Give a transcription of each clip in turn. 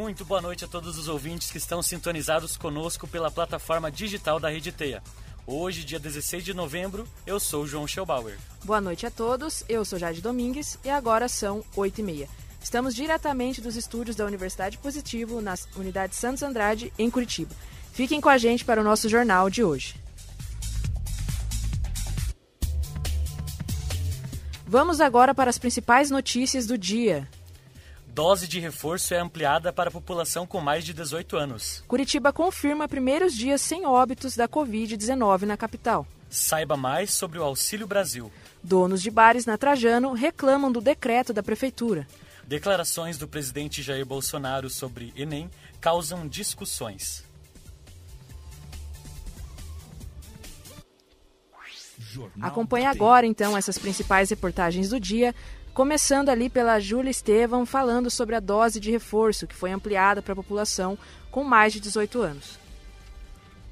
Muito boa noite a todos os ouvintes que estão sintonizados conosco pela plataforma digital da Rede Teia. Hoje, dia 16 de novembro, eu sou João Schelbauer. Boa noite a todos, eu sou Jade Domingues e agora são 8 e meia. Estamos diretamente dos estúdios da Universidade Positivo, na Unidade Santos Andrade, em Curitiba. Fiquem com a gente para o nosso jornal de hoje. Vamos agora para as principais notícias do dia. Dose de reforço é ampliada para a população com mais de 18 anos. Curitiba confirma primeiros dias sem óbitos da Covid-19 na capital. Saiba mais sobre o Auxílio Brasil. Donos de bares na Trajano reclamam do decreto da prefeitura. Declarações do presidente Jair Bolsonaro sobre Enem causam discussões. Acompanhe agora, então, essas principais reportagens do dia, começando ali pela Júlia Estevam, falando sobre a dose de reforço que foi ampliada para a população com mais de 18 anos.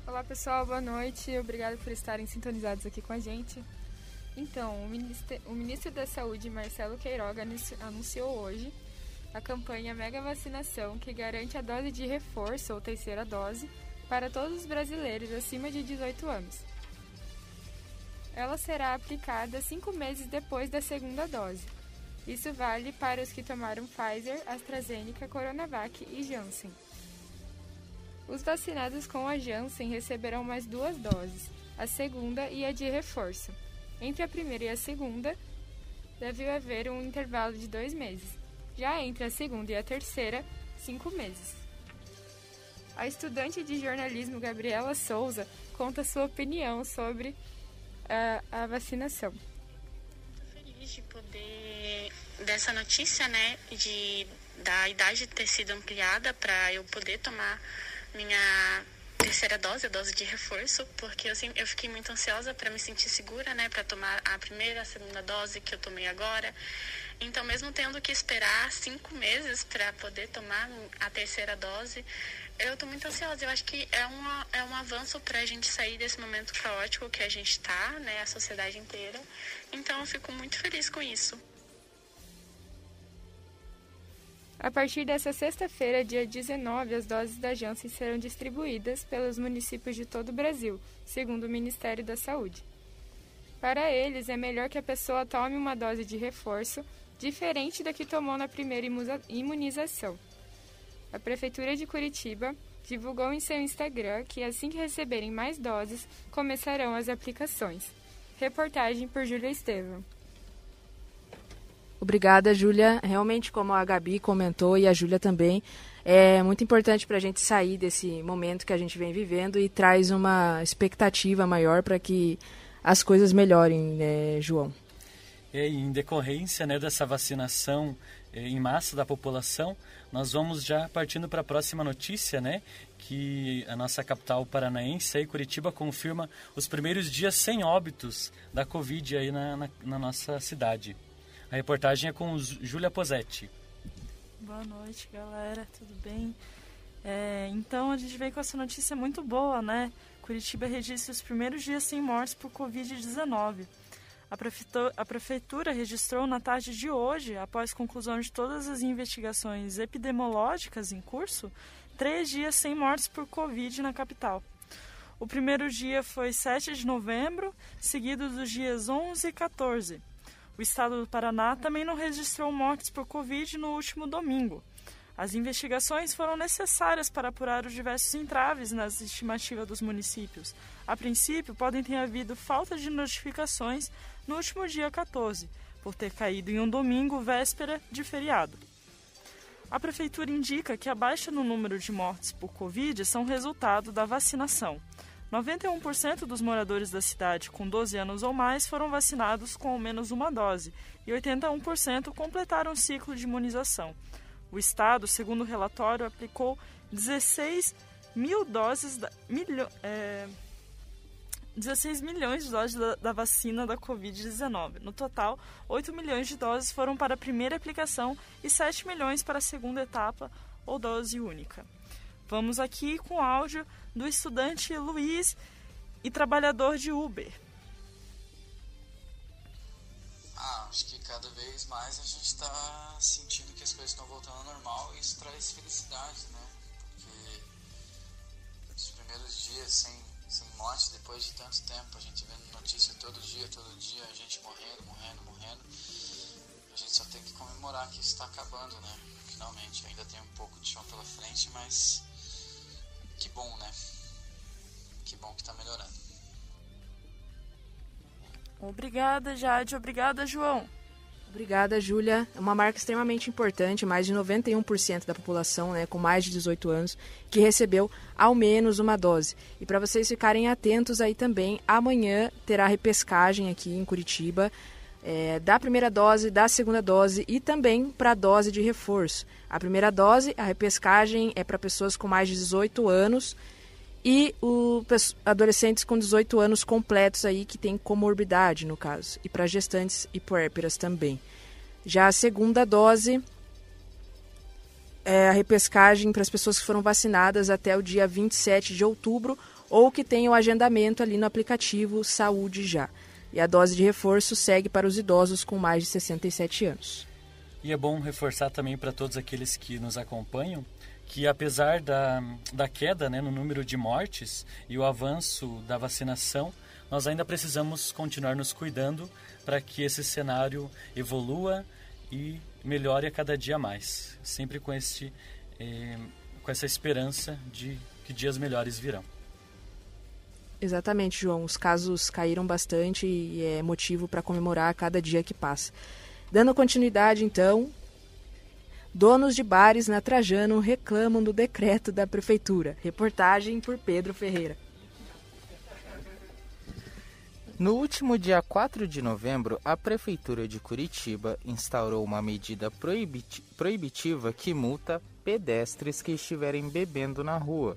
Olá, pessoal, boa noite. Obrigado por estarem sintonizados aqui com a gente. Então, o ministro, o ministro da Saúde, Marcelo Queiroga, anunciou hoje a campanha Mega Vacinação, que garante a dose de reforço ou terceira dose para todos os brasileiros acima de 18 anos. Ela será aplicada cinco meses depois da segunda dose. Isso vale para os que tomaram Pfizer, AstraZeneca, Coronavac e Janssen. Os vacinados com a Janssen receberão mais duas doses, a segunda e a de reforço. Entre a primeira e a segunda, deve haver um intervalo de dois meses. Já entre a segunda e a terceira, cinco meses. A estudante de jornalismo Gabriela Souza conta sua opinião sobre a, a vacinação. Feliz de poder dessa notícia, né, de da idade ter sido ampliada para eu poder tomar minha terceira dose, a dose de reforço, porque eu, eu fiquei muito ansiosa para me sentir segura, né, para tomar a primeira, a segunda dose que eu tomei agora. Então, mesmo tendo que esperar cinco meses para poder tomar a terceira dose, eu estou muito ansiosa. Eu acho que é, uma, é um avanço para a gente sair desse momento caótico que a gente está, né, a sociedade inteira. Então, eu fico muito feliz com isso. A partir dessa sexta-feira, dia 19, as doses da Janssen serão distribuídas pelos municípios de todo o Brasil, segundo o Ministério da Saúde. Para eles, é melhor que a pessoa tome uma dose de reforço diferente da que tomou na primeira imunização. A Prefeitura de Curitiba divulgou em seu Instagram que assim que receberem mais doses, começarão as aplicações. Reportagem por Júlia Estevam. Obrigada, Júlia. Realmente, como a Gabi comentou e a Júlia também, é muito importante para a gente sair desse momento que a gente vem vivendo e traz uma expectativa maior para que as coisas melhorem, né, João? Em decorrência né, dessa vacinação é, em massa da população, nós vamos já partindo para a próxima notícia, né? Que a nossa capital paranaense, aí, Curitiba, confirma os primeiros dias sem óbitos da Covid aí na, na, na nossa cidade. A reportagem é com Júlia Posetti. Boa noite, galera. Tudo bem? É, então, a gente vem com essa notícia muito boa, né? Curitiba registra os primeiros dias sem mortes por Covid-19. A prefeitura, a prefeitura registrou na tarde de hoje, após conclusão de todas as investigações epidemiológicas em curso, três dias sem mortes por Covid na capital. O primeiro dia foi 7 de novembro, seguido dos dias 11 e 14. O estado do Paraná também não registrou mortes por Covid no último domingo. As investigações foram necessárias para apurar os diversos entraves nas estimativas dos municípios. A princípio, podem ter havido falta de notificações no último dia 14, por ter caído em um domingo véspera de feriado. A prefeitura indica que a baixa no número de mortes por Covid são resultado da vacinação. 91% dos moradores da cidade com 12 anos ou mais foram vacinados com ao menos uma dose e 81% completaram o ciclo de imunização. O Estado, segundo o relatório, aplicou 16 mil doses da, milho, é, 16 milhões de doses da, da vacina da Covid-19. No total, 8 milhões de doses foram para a primeira aplicação e 7 milhões para a segunda etapa ou dose única. Vamos aqui com áudio do estudante Luiz e trabalhador de Uber. Ah, acho que cada vez mais a gente está sentindo que as coisas estão voltando ao normal e isso traz felicidade, né? Porque os primeiros dias sem, sem morte, depois de tanto tempo, a gente vendo notícia todo dia, todo dia, a gente morrendo, morrendo, morrendo, a gente só tem que comemorar que isso está acabando, né? Finalmente, ainda tem um pouco de chão pela frente, mas que bom, né? Que bom que está melhorando. Obrigada, Jade. Obrigada, João. Obrigada, Júlia. É uma marca extremamente importante, mais de 91% da população, né, com mais de 18 anos, que recebeu ao menos uma dose. E para vocês ficarem atentos aí também, amanhã terá repescagem aqui em Curitiba é, da primeira dose, da segunda dose e também para a dose de reforço. A primeira dose, a repescagem é para pessoas com mais de 18 anos e o, adolescentes com 18 anos completos aí que têm comorbidade no caso, e para gestantes e puérperas também. Já a segunda dose é a repescagem para as pessoas que foram vacinadas até o dia 27 de outubro ou que tenham agendamento ali no aplicativo Saúde Já. E a dose de reforço segue para os idosos com mais de 67 anos. E é bom reforçar também para todos aqueles que nos acompanham que apesar da, da queda né, no número de mortes e o avanço da vacinação, nós ainda precisamos continuar nos cuidando para que esse cenário evolua e melhore a cada dia mais, sempre com, este, eh, com essa esperança de que dias melhores virão. Exatamente, João. Os casos caíram bastante e é motivo para comemorar a cada dia que passa. Dando continuidade, então, Donos de bares na Trajano reclamam do decreto da prefeitura. Reportagem por Pedro Ferreira. No último dia 4 de novembro, a Prefeitura de Curitiba instaurou uma medida proibitiva que multa pedestres que estiverem bebendo na rua.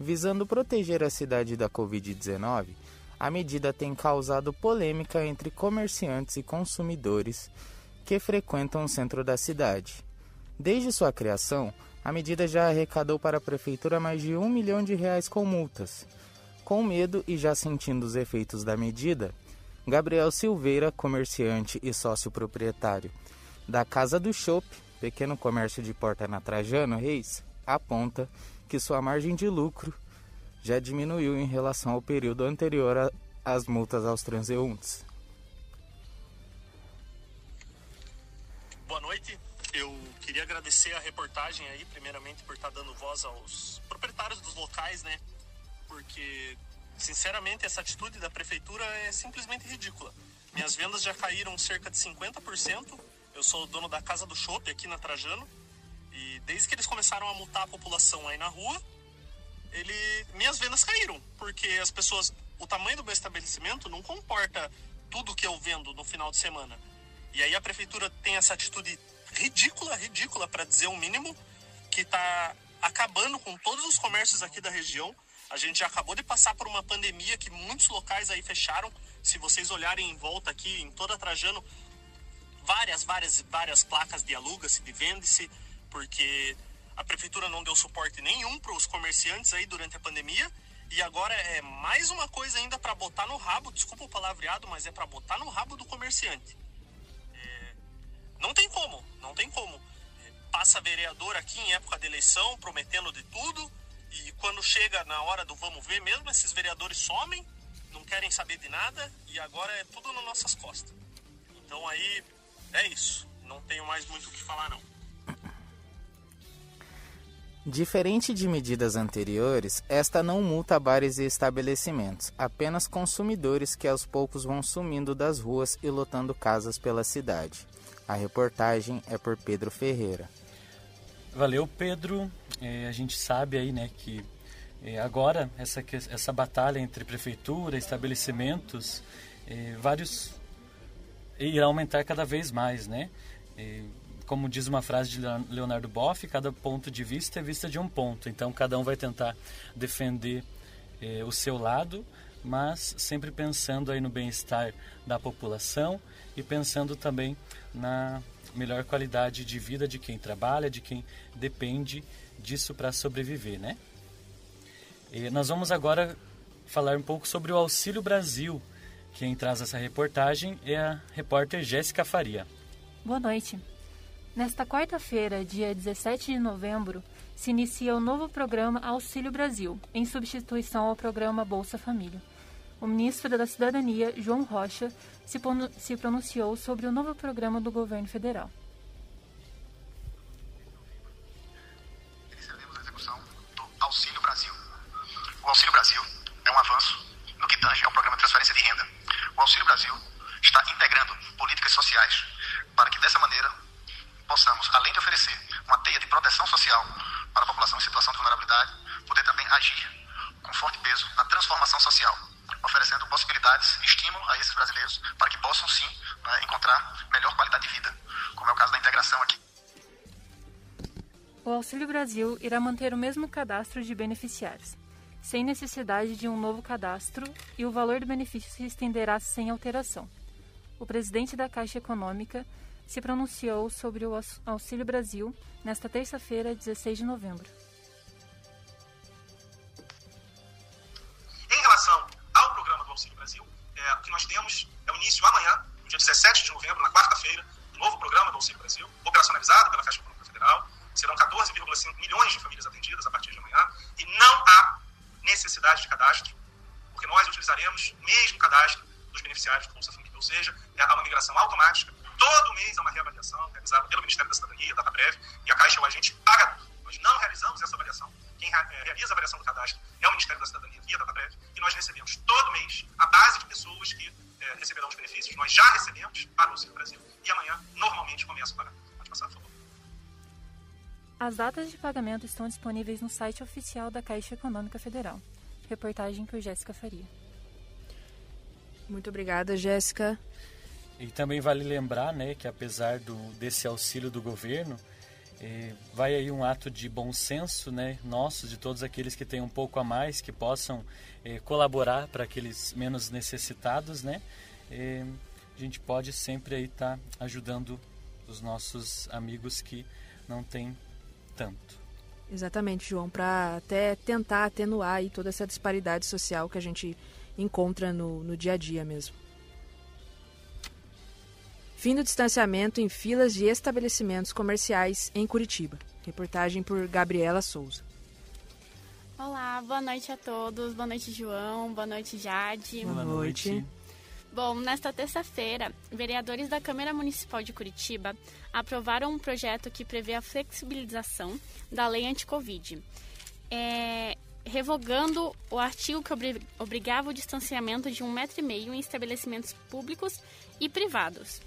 Visando proteger a cidade da Covid-19, a medida tem causado polêmica entre comerciantes e consumidores que frequentam o centro da cidade. Desde sua criação, a medida já arrecadou para a prefeitura mais de um milhão de reais com multas. Com medo e já sentindo os efeitos da medida, Gabriel Silveira, comerciante e sócio proprietário da Casa do Chopp, pequeno comércio de porta na Trajano Reis, aponta que sua margem de lucro já diminuiu em relação ao período anterior às multas aos transeuntes. Boa noite, eu queria agradecer a reportagem aí, primeiramente por estar tá dando voz aos proprietários dos locais, né? Porque, sinceramente, essa atitude da prefeitura é simplesmente ridícula. Minhas vendas já caíram cerca de 50%. Eu sou o dono da Casa do Chopp aqui na Trajano. E desde que eles começaram a multar a população aí na rua, ele, minhas vendas caíram. Porque as pessoas. O tamanho do meu estabelecimento não comporta tudo que eu vendo no final de semana. E aí a prefeitura tem essa atitude ridícula, ridícula, para dizer o mínimo, que está acabando com todos os comércios aqui da região. A gente já acabou de passar por uma pandemia que muitos locais aí fecharam. Se vocês olharem em volta aqui, em toda Trajano, várias, várias, várias placas de aluga-se, de vende-se, porque a prefeitura não deu suporte nenhum para os comerciantes aí durante a pandemia. E agora é mais uma coisa ainda para botar no rabo, desculpa o palavreado, mas é para botar no rabo do comerciante. Não tem como, não tem como. Passa vereador aqui em época de eleição prometendo de tudo e quando chega na hora do vamos ver mesmo, esses vereadores somem, não querem saber de nada e agora é tudo nas nossas costas. Então aí é isso. Não tenho mais muito o que falar não. Diferente de medidas anteriores, esta não multa bares e estabelecimentos, apenas consumidores que aos poucos vão sumindo das ruas e lotando casas pela cidade. A reportagem é por Pedro Ferreira. Valeu, Pedro. É, a gente sabe aí, né, que é, agora essa, essa batalha entre prefeitura, estabelecimentos, é, vários irá aumentar cada vez mais, né? Como diz uma frase de Leonardo Boff, cada ponto de vista é vista de um ponto. Então, cada um vai tentar defender é, o seu lado, mas sempre pensando aí no bem-estar da população e pensando também na melhor qualidade de vida de quem trabalha, de quem depende disso para sobreviver, né? E nós vamos agora falar um pouco sobre o Auxílio Brasil, Quem traz essa reportagem é a repórter Jéssica Faria. Boa noite. Nesta quarta-feira, dia 17 de novembro, se inicia o novo programa Auxílio Brasil, em substituição ao programa Bolsa Família. O ministro da Cidadania, João Rocha, se pronunciou sobre o novo programa do governo federal. Irá manter o mesmo cadastro de beneficiários, sem necessidade de um novo cadastro, e o valor do benefício se estenderá sem alteração. O presidente da Caixa Econômica se pronunciou sobre o Auxílio Brasil nesta terça-feira, 16 de novembro. Pagamento estão disponíveis no site oficial da Caixa Econômica Federal. Reportagem por Jéssica Faria. Muito obrigada, Jéssica. E também vale lembrar né, que apesar do, desse auxílio do governo, eh, vai aí um ato de bom senso né, nosso, de todos aqueles que têm um pouco a mais, que possam eh, colaborar para aqueles menos necessitados. Né? Eh, a gente pode sempre aí estar tá ajudando os nossos amigos que não têm tanto. Exatamente, João, para até tentar atenuar aí toda essa disparidade social que a gente encontra no, no dia a dia mesmo. Fim do distanciamento em filas de estabelecimentos comerciais em Curitiba. Reportagem por Gabriela Souza. Olá, boa noite a todos. Boa noite, João. Boa noite, Jade. Boa noite. Bom, nesta terça-feira, vereadores da Câmara Municipal de Curitiba aprovaram um projeto que prevê a flexibilização da lei anti-Covid, é, revogando o artigo que obrigava o distanciamento de um metro e meio em estabelecimentos públicos e privados.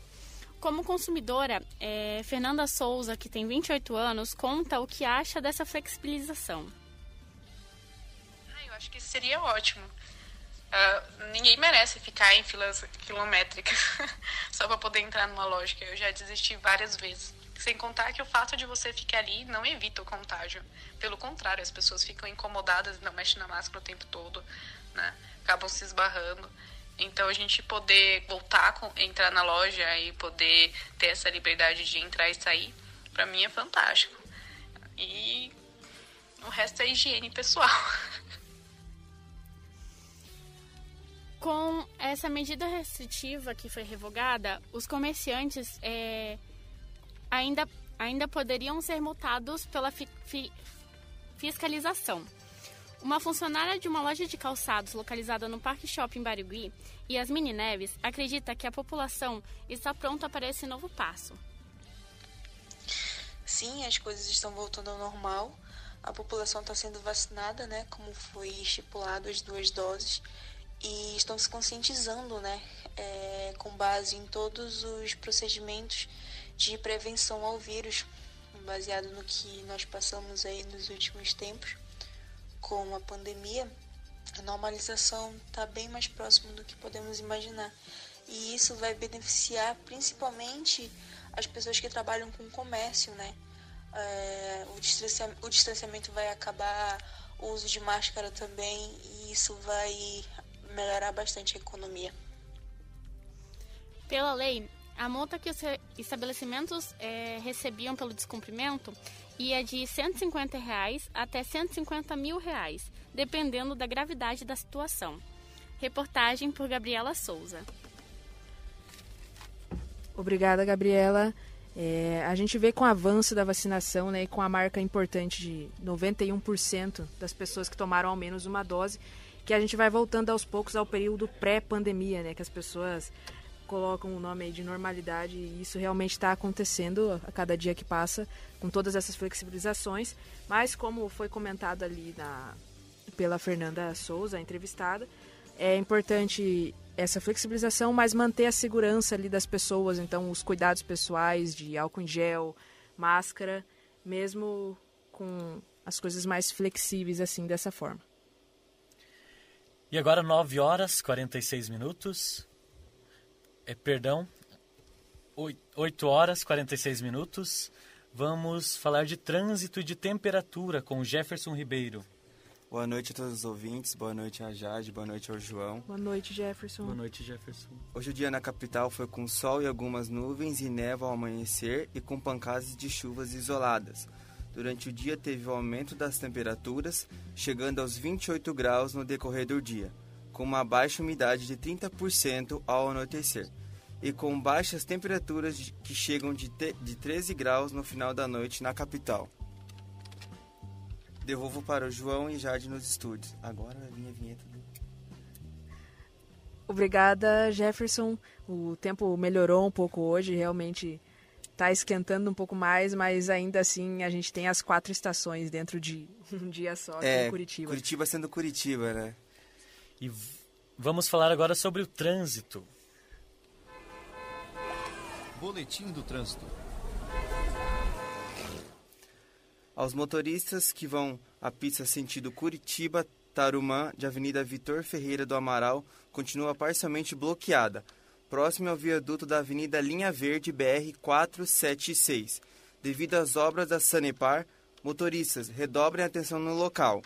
Como consumidora, é, Fernanda Souza, que tem 28 anos, conta o que acha dessa flexibilização. Ah, eu acho que seria ótimo. Uh, ninguém merece ficar em filas quilométricas só para poder entrar numa loja. Eu já desisti várias vezes. Sem contar que o fato de você ficar ali não evita o contágio. Pelo contrário, as pessoas ficam incomodadas, não mexem na máscara o tempo todo, né? acabam se esbarrando. Então a gente poder voltar, com, entrar na loja e poder ter essa liberdade de entrar e sair, para mim é fantástico. E o resto é higiene pessoal. Com essa medida restritiva que foi revogada, os comerciantes é, ainda, ainda poderiam ser multados pela fi, fi, fiscalização. Uma funcionária de uma loja de calçados localizada no Parque Shopping Barigui, Yasmine Neves, acredita que a população está pronta para esse novo passo. Sim, as coisas estão voltando ao normal. A população está sendo vacinada, né, como foi estipulado as duas doses, e estão se conscientizando, né, é, com base em todos os procedimentos de prevenção ao vírus, baseado no que nós passamos aí nos últimos tempos com a pandemia, a normalização está bem mais próximo do que podemos imaginar. E isso vai beneficiar principalmente as pessoas que trabalham com comércio, né? É, o, distanciamento, o distanciamento vai acabar, o uso de máscara também, e isso vai melhorar bastante a economia. Pela lei, a multa que os estabelecimentos é, recebiam pelo descumprimento ia de 150 reais até 150 mil reais, dependendo da gravidade da situação. Reportagem por Gabriela Souza. Obrigada, Gabriela. É, a gente vê com o avanço da vacinação né, e com a marca importante de 91% das pessoas que tomaram ao menos uma dose, que a gente vai voltando aos poucos ao período pré-pandemia, né, que as pessoas colocam o nome aí de normalidade e isso realmente está acontecendo a cada dia que passa com todas essas flexibilizações. Mas como foi comentado ali na, pela Fernanda Souza, a entrevistada, é importante essa flexibilização, mas manter a segurança ali das pessoas, então os cuidados pessoais de álcool em gel, máscara, mesmo com as coisas mais flexíveis assim dessa forma. E agora 9 horas 46 minutos. É, perdão, 8 horas 46 minutos. Vamos falar de trânsito e de temperatura com Jefferson Ribeiro. Boa noite a todos os ouvintes, boa noite a Jade, boa noite ao João. Boa noite, Jefferson. Boa noite, Jefferson. Hoje o dia na capital foi com sol e algumas nuvens e neva ao amanhecer e com pancadas de chuvas isoladas. Durante o dia teve o aumento das temperaturas, chegando aos 28 graus no decorrer do dia, com uma baixa umidade de 30% ao anoitecer, e com baixas temperaturas que chegam de, de 13 graus no final da noite na capital. Devolvo para o João e Jade nos estúdios. Agora a minha vinheta. Do... Obrigada, Jefferson. O tempo melhorou um pouco hoje, realmente está esquentando um pouco mais, mas ainda assim a gente tem as quatro estações dentro de um dia só aqui é, em Curitiba. Curitiba sendo Curitiba, né? E vamos falar agora sobre o trânsito. Boletim do trânsito. Aos motoristas que vão à pista sentido Curitiba, Tarumã, de Avenida Vitor Ferreira do Amaral, continua parcialmente bloqueada, próximo ao viaduto da Avenida Linha Verde BR 476. Devido às obras da Sanepar, motoristas redobrem a atenção no local.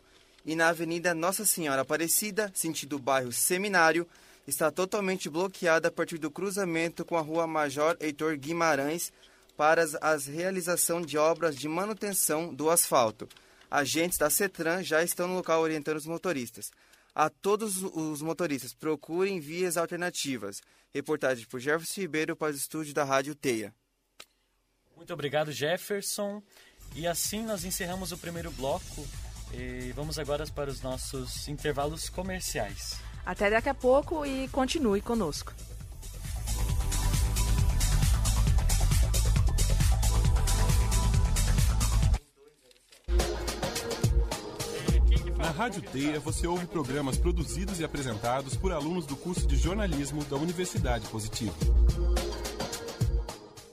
E na Avenida Nossa Senhora Aparecida, sentido bairro Seminário, está totalmente bloqueada a partir do cruzamento com a Rua Major Heitor Guimarães, para a realização de obras de manutenção do asfalto. Agentes da CETRAN já estão no local orientando os motoristas. A todos os motoristas, procurem vias alternativas. Reportagem por Jefferson Ribeiro para o estúdio da Rádio Teia. Muito obrigado, Jefferson. E assim nós encerramos o primeiro bloco. E vamos agora para os nossos intervalos comerciais. Até daqui a pouco e continue conosco. Rádio Teia você ouve programas produzidos e apresentados por alunos do curso de jornalismo da Universidade Positivo.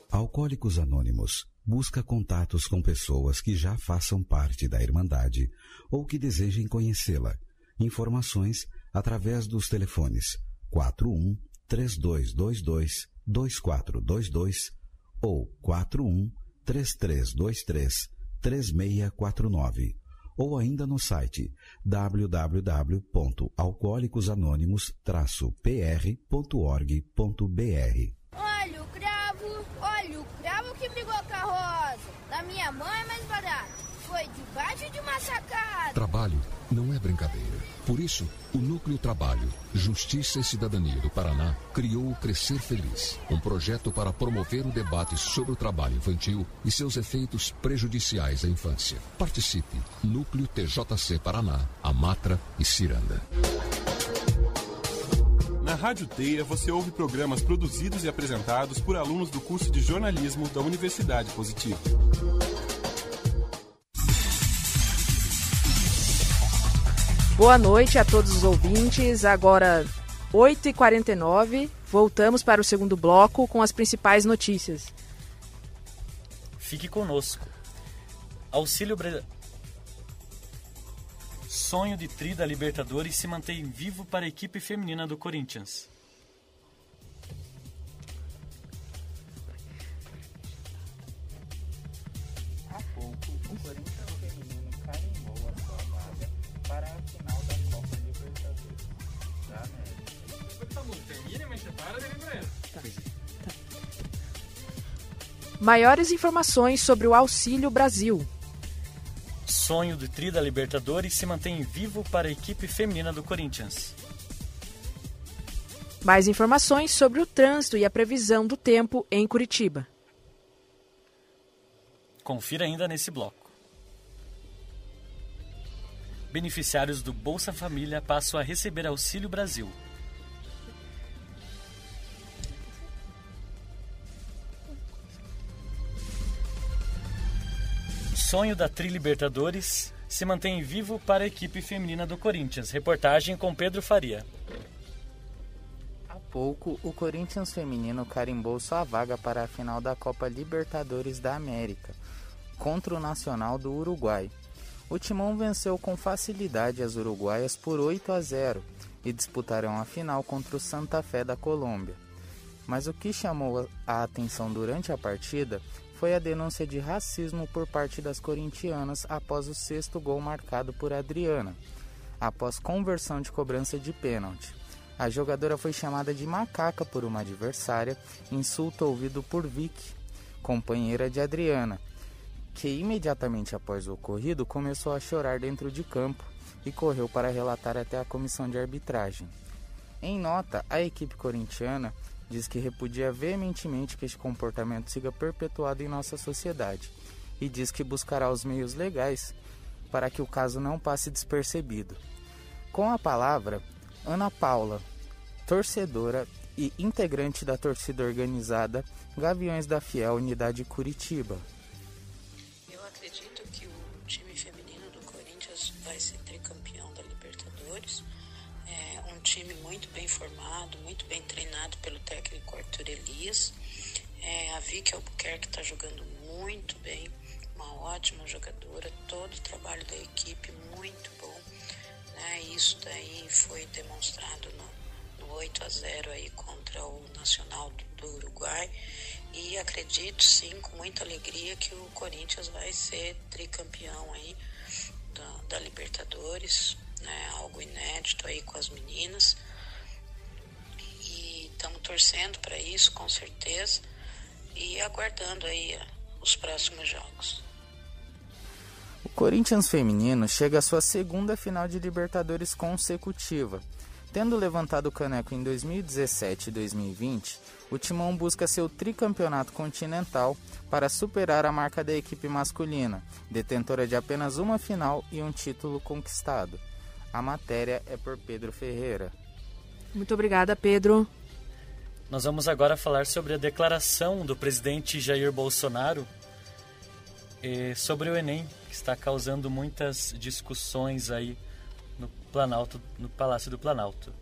Alcoólicos Anônimos busca contatos com pessoas que já façam parte da Irmandade ou que desejem conhecê-la. Informações através dos telefones 41 3222 2422 ou 41 3323 3649 ou ainda no site www.alcoólicosanônimos-pr.org.br. Olha o cravo, olha o cravo que brigou com a rosa. Da minha mãe é mais barato. Foi debaixo de uma sacada. Trabalho não é brincadeira. Por isso, o Núcleo Trabalho, Justiça e Cidadania do Paraná criou o Crescer Feliz, um projeto para promover o debate sobre o trabalho infantil e seus efeitos prejudiciais à infância. Participe. Núcleo TJC Paraná, Amatra e Ciranda. Na Rádio Teia você ouve programas produzidos e apresentados por alunos do curso de jornalismo da Universidade Positivo. Boa noite a todos os ouvintes. Agora 8h49, voltamos para o segundo bloco com as principais notícias. Fique conosco. Auxílio Bre... Sonho de tri da Libertadores se mantém vivo para a equipe feminina do Corinthians. Maiores informações sobre o Auxílio Brasil. Sonho do tri da Libertadores se mantém vivo para a equipe feminina do Corinthians. Mais informações sobre o trânsito e a previsão do tempo em Curitiba. Confira ainda nesse bloco. Beneficiários do Bolsa Família passam a receber Auxílio Brasil. Sonho da Tri Libertadores se mantém vivo para a equipe feminina do Corinthians. Reportagem com Pedro Faria. Há pouco, o Corinthians feminino carimbou sua vaga para a final da Copa Libertadores da América, contra o Nacional do Uruguai. O Timão venceu com facilidade as uruguaias por 8 a 0 e disputarão a final contra o Santa Fé da Colômbia. Mas o que chamou a atenção durante a partida foi a denúncia de racismo por parte das corintianas após o sexto gol marcado por Adriana, após conversão de cobrança de pênalti. A jogadora foi chamada de macaca por uma adversária, insulto ouvido por Vicky, companheira de Adriana, que imediatamente após o ocorrido começou a chorar dentro de campo e correu para relatar até a comissão de arbitragem. Em nota, a equipe corintiana diz que repudia veementemente que este comportamento siga perpetuado em nossa sociedade e diz que buscará os meios legais para que o caso não passe despercebido. Com a palavra, Ana Paula, torcedora e integrante da torcida organizada Gaviões da Fiel Unidade Curitiba. Formado, muito bem treinado pelo técnico Arthur Elias. É, a Vicky Albuquerque está jogando muito bem, uma ótima jogadora. Todo o trabalho da equipe muito bom. Né? Isso daí foi demonstrado no, no 8 a 0 aí contra o Nacional do, do Uruguai. E acredito sim, com muita alegria, que o Corinthians vai ser tricampeão aí da, da Libertadores, né? Algo inédito aí com as meninas. Estamos torcendo para isso, com certeza, e aguardando aí os próximos jogos. O Corinthians feminino chega à sua segunda final de Libertadores consecutiva. Tendo levantado o caneco em 2017 e 2020, o Timão busca seu tricampeonato continental para superar a marca da equipe masculina, detentora de apenas uma final e um título conquistado. A matéria é por Pedro Ferreira. Muito obrigada, Pedro. Nós vamos agora falar sobre a declaração do presidente Jair Bolsonaro sobre o Enem, que está causando muitas discussões aí no Planalto, no Palácio do Planalto.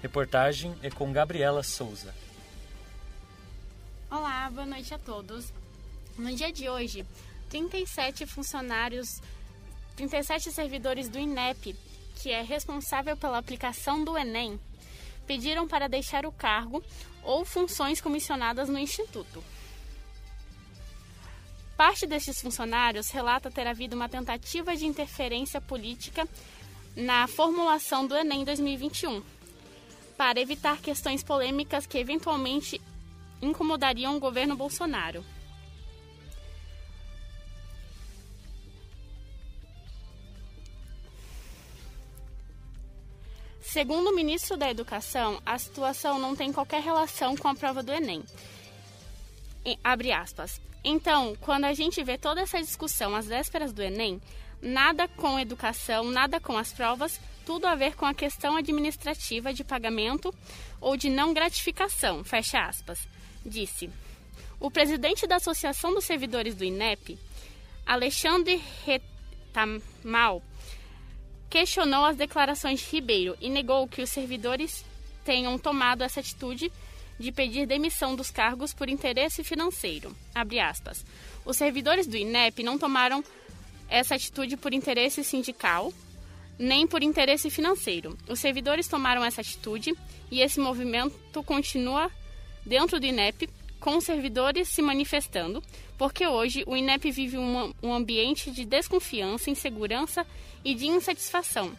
Reportagem é com Gabriela Souza. Olá, boa noite a todos. No dia de hoje, 37 funcionários, 37 servidores do INEP, que é responsável pela aplicação do Enem, pediram para deixar o cargo ou funções comissionadas no Instituto. Parte destes funcionários relata ter havido uma tentativa de interferência política na formulação do Enem 2021, para evitar questões polêmicas que eventualmente incomodariam o governo Bolsonaro. Segundo o ministro da Educação, a situação não tem qualquer relação com a prova do Enem. Abre aspas. Então, quando a gente vê toda essa discussão às vésperas do Enem, nada com educação, nada com as provas, tudo a ver com a questão administrativa de pagamento ou de não gratificação, fecha aspas, disse. O presidente da Associação dos Servidores do INEP, Alexandre Retamal, questionou as declarações de Ribeiro e negou que os servidores tenham tomado essa atitude de pedir demissão dos cargos por interesse financeiro. Os servidores do INEP não tomaram essa atitude por interesse sindical, nem por interesse financeiro. Os servidores tomaram essa atitude e esse movimento continua dentro do INEP, com servidores se manifestando, porque hoje o INEP vive um, um ambiente de desconfiança, insegurança e de insatisfação,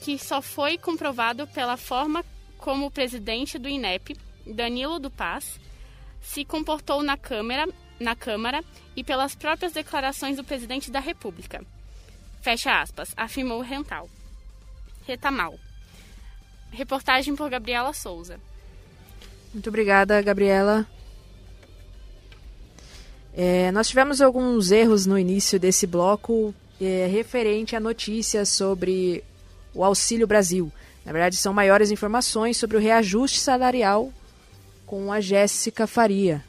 que só foi comprovado pela forma como o presidente do INEP, Danilo do Paz, se comportou na Câmara, na Câmara e pelas próprias declarações do presidente da República. Fecha aspas, afirmou Rental. Retamal. Reportagem por Gabriela Souza. Muito obrigada, Gabriela. É, nós tivemos alguns erros no início desse bloco é, referente a notícias sobre o Auxílio Brasil. Na verdade, são maiores informações sobre o reajuste salarial com a Jéssica Faria.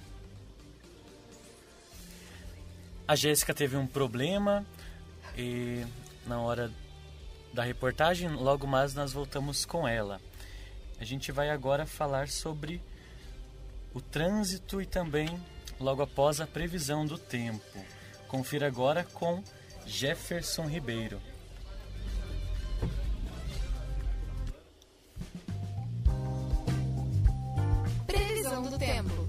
A Jéssica teve um problema e na hora da reportagem, logo mais nós voltamos com ela. A gente vai agora falar sobre o trânsito e também logo após a previsão do tempo. Confira agora com Jefferson Ribeiro. Previsão do tempo.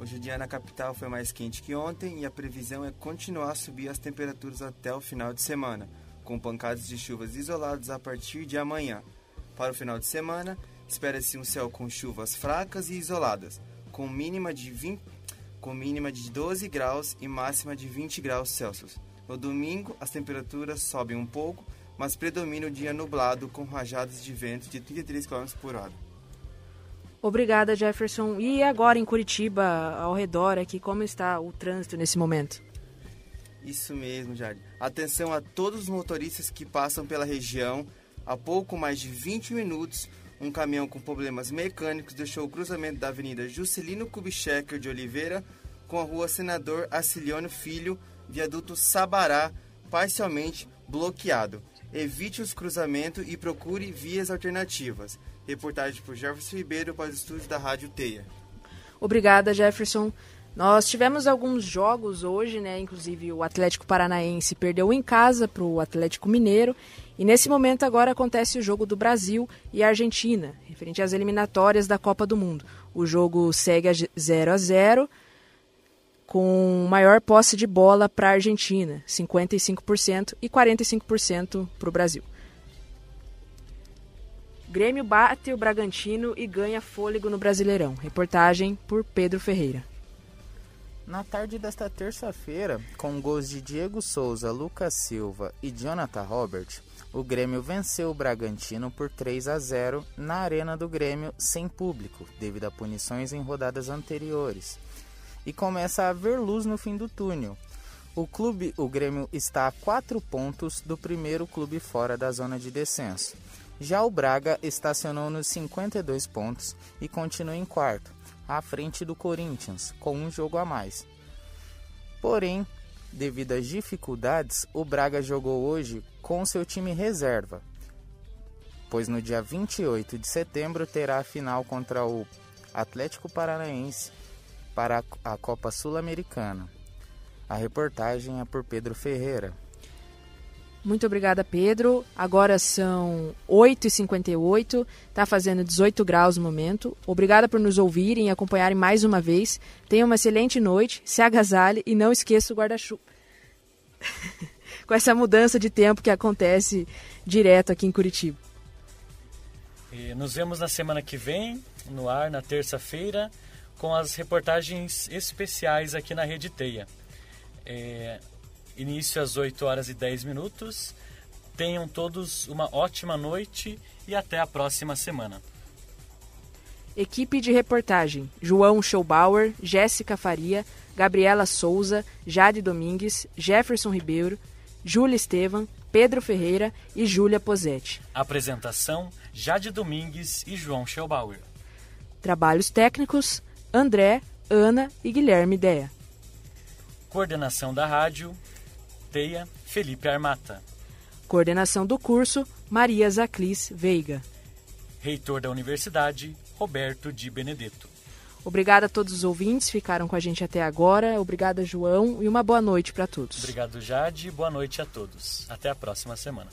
Hoje o dia na capital foi mais quente que ontem e a previsão é continuar a subir as temperaturas até o final de semana, com pancadas de chuvas isoladas a partir de amanhã. Para o final de semana, Espera-se um céu com chuvas fracas e isoladas, com mínima de 20, com mínima de 12 graus e máxima de 20 graus Celsius. No domingo, as temperaturas sobem um pouco, mas predomina o dia nublado com rajadas de vento de 33 km por hora. Obrigada, Jefferson. E agora em Curitiba, ao redor aqui, como está o trânsito nesse momento? Isso mesmo, Jade. Atenção a todos os motoristas que passam pela região. Há pouco mais de 20 minutos, um caminhão com problemas mecânicos deixou o cruzamento da Avenida Juscelino Kubitschek de Oliveira com a Rua Senador Aciliano Filho, viaduto Sabará, parcialmente bloqueado. Evite os cruzamentos e procure vias alternativas. Reportagem por Jefferson Ribeiro para os estúdios da Rádio Teia. Obrigada, Jefferson. Nós tivemos alguns jogos hoje, né? Inclusive o Atlético Paranaense perdeu em casa para o Atlético Mineiro e nesse momento agora acontece o jogo do Brasil e Argentina, referente às eliminatórias da Copa do Mundo. O jogo segue a 0 a 0 com maior posse de bola para a Argentina, 55% e 45% para o Brasil. Grêmio bate o Bragantino e ganha fôlego no Brasileirão. Reportagem por Pedro Ferreira. Na tarde desta terça-feira, com gols de Diego Souza, Lucas Silva e Jonathan Robert, o Grêmio venceu o Bragantino por 3 a 0 na Arena do Grêmio sem público, devido a punições em rodadas anteriores. E começa a haver luz no fim do túnel. O clube, o Grêmio está a 4 pontos do primeiro clube fora da zona de descenso. Já o Braga estacionou nos 52 pontos e continua em quarto, à frente do Corinthians, com um jogo a mais. Porém, devido às dificuldades, o Braga jogou hoje com seu time reserva, pois no dia 28 de setembro terá a final contra o Atlético Paranaense para a Copa Sul-Americana. A reportagem é por Pedro Ferreira. Muito obrigada, Pedro. Agora são 8h58, está fazendo 18 graus no momento. Obrigada por nos ouvirem e acompanharem mais uma vez. Tenha uma excelente noite, se agasalhe e não esqueça o guarda-chuva. Com essa mudança de tempo que acontece direto aqui em Curitiba. E nos vemos na semana que vem, no ar, na terça-feira, com as reportagens especiais aqui na Rede Teia. É, Início às 8 horas e 10 minutos. Tenham todos uma ótima noite e até a próxima semana. Equipe de reportagem: João Schoubauer, Jéssica Faria, Gabriela Souza, Jade Domingues, Jefferson Ribeiro, Júlia Estevam, Pedro Ferreira e Júlia Posetti. Apresentação: Jade Domingues e João Schoubauer. Trabalhos técnicos: André, Ana e Guilherme Dea. Coordenação da rádio: Teia, Felipe Armata. Coordenação do curso, Maria Zaclis Veiga. Reitor da Universidade, Roberto Di Benedetto. Obrigada a todos os ouvintes, ficaram com a gente até agora. Obrigada, João, e uma boa noite para todos. Obrigado, Jade. Boa noite a todos. Até a próxima semana.